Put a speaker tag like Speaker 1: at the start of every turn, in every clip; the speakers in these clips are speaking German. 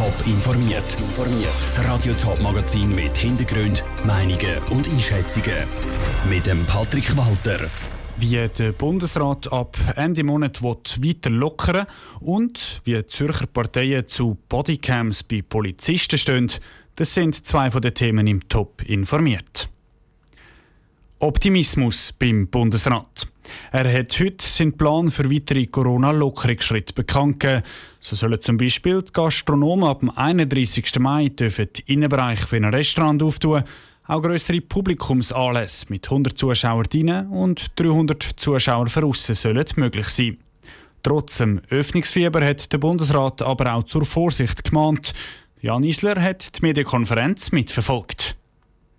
Speaker 1: Top informiert. Das Radio Top Magazin mit Hintergrund, Meinungen und Einschätzungen mit dem Patrick Walter.
Speaker 2: Wie der Bundesrat ab Ende Monat weiter lockern und wie Zürcher Parteien zu Bodycams bei Polizisten stehen, das sind zwei von den Themen im Top informiert. Optimismus beim Bundesrat. Er hat heute seinen Plan für weitere Corona-Lockerungsschritte bekannt gegeben. So sollen zum Beispiel die Gastronomen ab dem 31. Mai dürfen den Innenbereich für ein Restaurant auftun, auch größere Publikumsanlässe mit 100 Zuschauern drinnen und 300 Zuschauern außen sollen möglich sein. Trotz dem Öffnungsfieber hat der Bundesrat aber auch zur Vorsicht gemahnt. Jan Isler hat die Medienkonferenz mitverfolgt.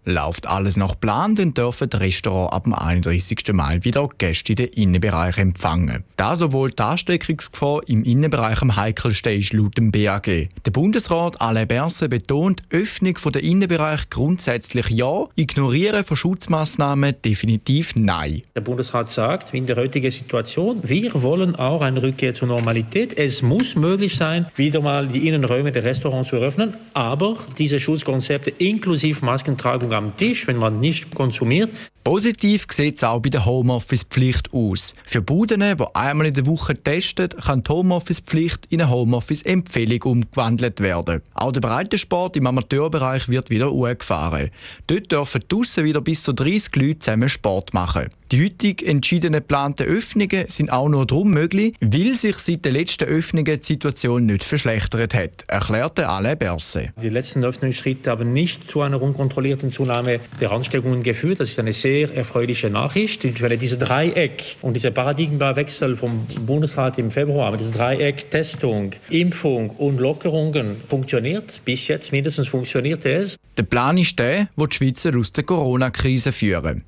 Speaker 3: Läuft alles nach Plan, dann dürfen die Restaurants ab dem 31. Mai wieder Gäste in den Innenbereich empfangen. Da sowohl die Ansteckungsgefahr im Innenbereich am heikelsten ist laut dem BAG. Der Bundesrat Alain Berset betont, Öffnung der Innenbereich grundsätzlich ja, Ignorieren von Schutzmaßnahmen definitiv nein.
Speaker 4: Der Bundesrat sagt, in der heutigen Situation, wir wollen auch eine Rückkehr zur Normalität. Es muss möglich sein, wieder mal die Innenräume der Restaurants zu öffnen, aber diese Schutzkonzepte inklusive Maskentragung am Tisch, wenn man nicht konsumiert.
Speaker 3: Positiv sieht es auch bei der Homeoffice-Pflicht aus. Für Buden, die einmal in der Woche testen, kann die Homeoffice-Pflicht in eine Homeoffice-Empfehlung umgewandelt werden. Auch der Breitensport im Amateurbereich wird wieder hochgefahren. Dort dürfen draussen wieder bis zu 30 Leute zusammen Sport machen. Die heutig entschiedenen geplanten Öffnungen sind auch nur darum möglich, weil sich seit den letzten Öffnungen die Situation nicht verschlechtert hat, erklärte Alain Berset.
Speaker 4: Die letzten Öffnungsschritte haben nicht zu einer unkontrollierten Zunahme der Ansteckungen geführt. Das ist eine sehr erfreuliche Nachricht. Weil diese Dreieck und dieser Paradigmenwechsel vom Bundesrat im Februar, diese Dreieck Testung, Impfung und Lockerungen funktioniert. Bis jetzt mindestens funktionierte es.
Speaker 3: Der Plan ist der, wo die Schweizer aus der Corona-Krise führen.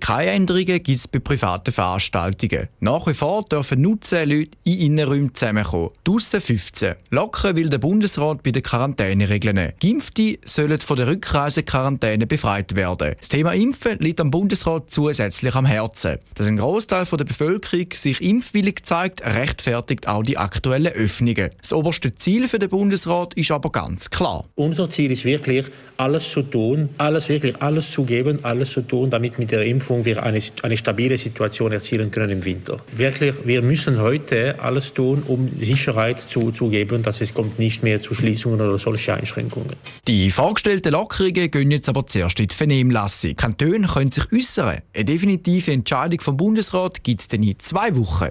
Speaker 3: Keine Änderungen gibt es bei privaten Veranstaltungen. Nach wie vor dürfen nur 10 Leute in Innenräumen zusammenkommen. Draussen 15. Locker will der Bundesrat bei den Quarantäneregeln. Geimpfte sollen von der Rückreisequarantäne befreit werden. Das Thema Impfen liegt am Bundesrat zusätzlich am Herzen. Dass ein Großteil der Bevölkerung sich impfwillig zeigt, rechtfertigt auch die aktuellen Öffnungen. Das oberste Ziel für den Bundesrat ist aber ganz klar.
Speaker 4: Unser Ziel ist wirklich, alles zu tun, alles wirklich alles zu geben, alles zu tun, damit mit der Impfung wir eine, eine stabile Situation erzielen können im Winter. Wirklich, wir müssen heute alles tun, um Sicherheit zu, zu geben, dass es kommt nicht mehr zu Schließungen oder solche Einschränkungen.
Speaker 3: Die vorgestellten Lockerungen gehen jetzt aber zuerst in die Vernehmlassung. Kantone können sich äußern. Eine definitive Entscheidung vom Bundesrat gibt es dann in zwei Wochen.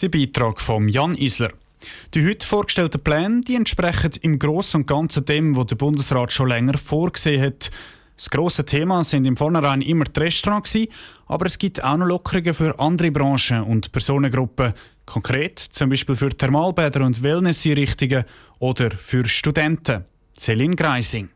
Speaker 2: Der Beitrag von Jan Isler. Die heute vorgestellten Pläne die entsprechen im Großen und Ganzen dem, was der Bundesrat schon länger vorgesehen hat. Das grosse Thema sind im Vornherein immer die Restaurants, aber es gibt auch noch Lockerungen für andere Branchen und Personengruppen. Konkret zum Beispiel für Thermalbäder und Wellnesseinrichtungen oder für Studenten. Celine Greising.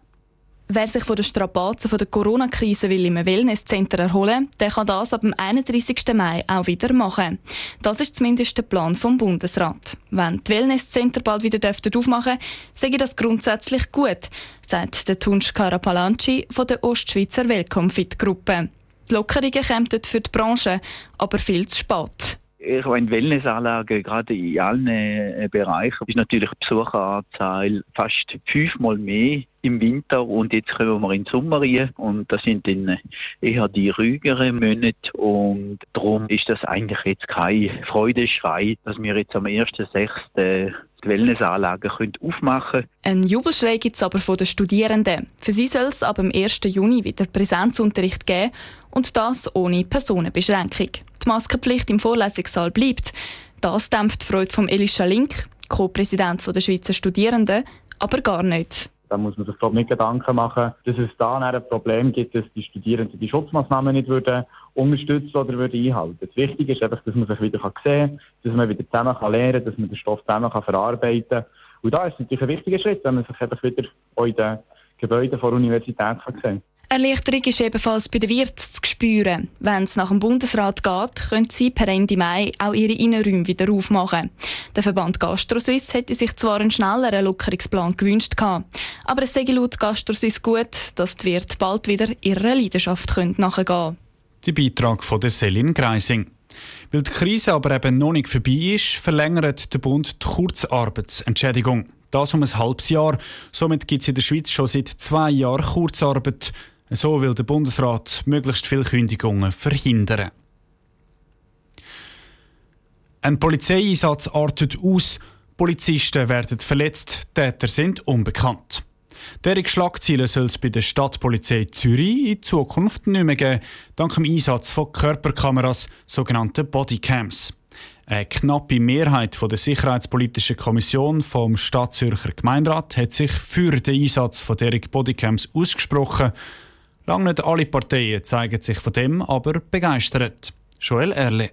Speaker 5: Wer sich von den Strapazen der Corona-Krise will im Wellnesscenter erholen, der kann das ab dem 31. Mai auch wieder machen. Das ist zumindest der Plan vom Bundesrat. Wenn die Wellnesscenter bald wieder aufmachen, sage das grundsätzlich gut, sagt der Tunsch Karapalanci von der Ostschweizer Welcome Fit Gruppe. Die Lockerungen kämen für die Branche aber viel zu spät
Speaker 6: ich meine, Wellnessanlagen, gerade in allen äh, Bereichen, ist natürlich die Besucheranzahl fast fünfmal mehr im Winter und jetzt kommen wir in den Sommer rein und das sind dann eher die ruhigeren Monate und darum ist das eigentlich jetzt kein Freudeschrei, dass wir jetzt am 1.6. die Wellnessanlagen können aufmachen
Speaker 5: können. Ein Jubelschrei gibt es aber von den Studierenden. Für sie soll es ab dem 1. Juni wieder Präsenzunterricht geben und das ohne Personenbeschränkung. Die Maskenpflicht im Vorlesungssaal bleibt. Das dämpft die Freude von Elisha Link, Co-Präsident der Schweizer Studierenden, aber gar nicht.
Speaker 7: Da muss man sich glaube nicht Gedanken machen, dass es da ein Problem gibt, dass die Studierenden die Schutzmaßnahmen nicht würden unterstützen oder würden einhalten. Das Wichtige ist einfach, dass man sich wieder sehen kann, dass man wieder zusammen kann lernen kann, dass man den Stoff zusammen kann verarbeiten kann. Und da ist natürlich ein wichtiger Schritt, wenn man sich einfach wieder in den Gebäuden der Universität kann sehen kann.
Speaker 5: Erleichterung ist ebenfalls bei den Wirten zu spüren. Wenn es nach dem Bundesrat geht, können sie per Ende Mai auch ihre Innenräume wieder aufmachen. Der Verband GastroSuisse hätte sich zwar einen schnelleren Lockerungsplan gewünscht, aber es sei laut GastroSuisse gut, dass die Wirte bald wieder ihrer Leidenschaft nachgehen können.
Speaker 2: Die Beitrag von der Selin Greising. Weil die Krise aber eben noch nicht vorbei ist, verlängert der Bund die Kurzarbeitsentschädigung. Das um ein halbes Jahr. Somit gibt es in der Schweiz schon seit zwei Jahren Kurzarbeit. So will der Bundesrat möglichst viele Kündigungen verhindern. Ein Polizeieinsatz artet aus, Polizisten werden verletzt, Täter sind unbekannt. Derige Schlagziele soll es bei der Stadtpolizei Zürich in Zukunft nicht mehr geben, dank dem Einsatz von Körperkameras, sogenannten Bodycams. Eine knappe Mehrheit der Sicherheitspolitischen Kommission vom Stadtzürcher Gemeinderat hat sich für den Einsatz von derige Bodycams ausgesprochen. Lang nicht alle Parteien zeigen sich von dem aber begeistert. Joel Erle.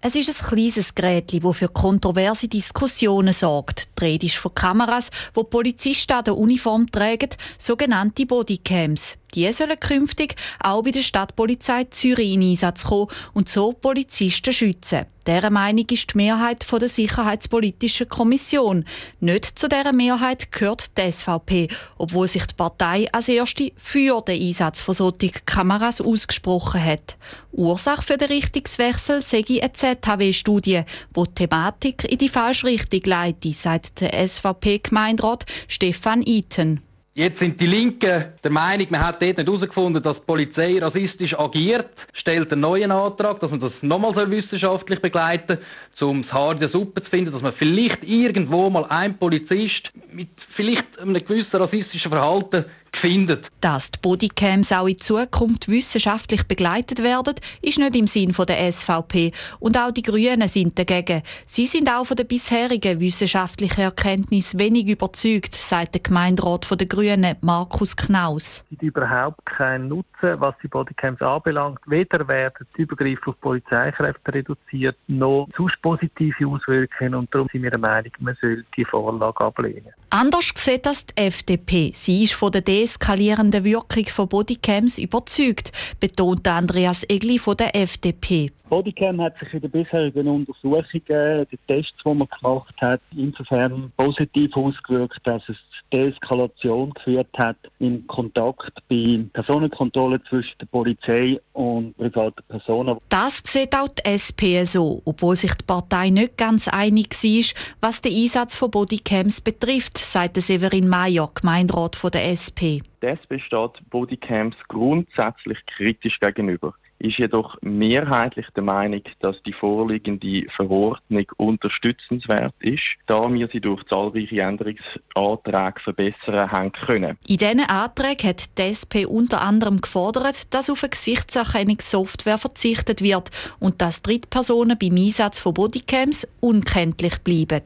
Speaker 8: Es ist ein kleines Gerät, das für kontroverse Diskussionen sorgt. Die Rede ist von Kameras, die Polizisten an der Uniform tragen, sogenannte Bodycams. Die sollen künftig auch bei der Stadtpolizei Zürich in Einsatz kommen und so Polizisten schützen. Dieser Meinung ist die Mehrheit der Sicherheitspolitischen Kommission. Nicht zu dieser Mehrheit gehört die SVP, obwohl sich die Partei als erste für den Einsatz von solchen Kameras ausgesprochen hat. Ursache für den Richtungswechsel sei eine ZHW-Studie, die die Thematik in die falsche Richtung leitet, sagt der SVP-Gemeinderat Stefan Eaton.
Speaker 9: Jetzt sind die Linken der Meinung, man hat dort nicht herausgefunden, dass die Polizei rassistisch agiert, stellt einen neuen Antrag, dass man das nochmal wissenschaftlich begleiten um das Haar in der Suppe zu finden, dass man vielleicht irgendwo mal ein Polizist mit vielleicht einem gewissen rassistischen Verhalten findet.
Speaker 8: Dass die Bodycams auch in Zukunft wissenschaftlich begleitet werden, ist nicht im Sinn der SVP. Und auch die Grünen sind dagegen. Sie sind auch von der bisherigen wissenschaftlichen Erkenntnis wenig überzeugt, sagt der Gemeinderat der Grünen, Markus Knaus.
Speaker 10: Es gibt überhaupt keinen Nutzen, was die Bodycams anbelangt. Weder werden die Übergriffe auf Polizeikräfte reduziert, noch sonst positive Auswirkungen. Und darum sind wir der Meinung, man soll die Vorlage ablehnen.
Speaker 8: Anders sieht das die FDP. Sie ist von der deeskalierenden Wirkung von Bodycams überzeugt, betont Andreas Egli von der FDP.
Speaker 11: Bodycam hat sich in den bisherigen Untersuchungen, die Tests, die man gemacht hat, insofern positiv ausgewirkt, dass es Deeskalation geführt hat im Kontakt bei Personenkontrollen zwischen der Polizei und privaten Personen.
Speaker 8: Das sieht auch die SP so, obwohl sich die Partei nicht ganz einig war, was den Einsatz von Bodycams betrifft, sagt Severin Mayer, Gemeinderat der SP.
Speaker 12: Die SP steht Bodycams grundsätzlich kritisch gegenüber ist jedoch mehrheitlich der Meinung, dass die vorliegende Verordnung unterstützenswert ist, da wir sie durch zahlreiche Änderungsanträge verbessern haben können.
Speaker 8: In diesen Anträgen hat die SP unter anderem gefordert, dass auf eine Gesichtserkennungssoftware verzichtet wird und dass Drittpersonen beim Einsatz von Bodycams unkenntlich bleiben.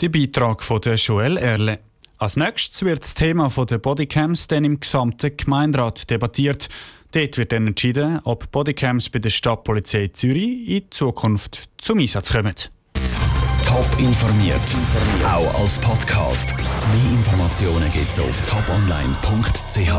Speaker 2: Der Beitrag von Joel Erle. Als nächstes wird das Thema der Bodycams dann im gesamten Gemeinderat debattiert. Dort wird dann entschieden, ob Bodycams bei der Stadtpolizei Zürich in Zukunft zum Einsatz kommen.
Speaker 1: Top informiert, auch als Podcast. Mehr Informationen gibt es auf toponline.ch.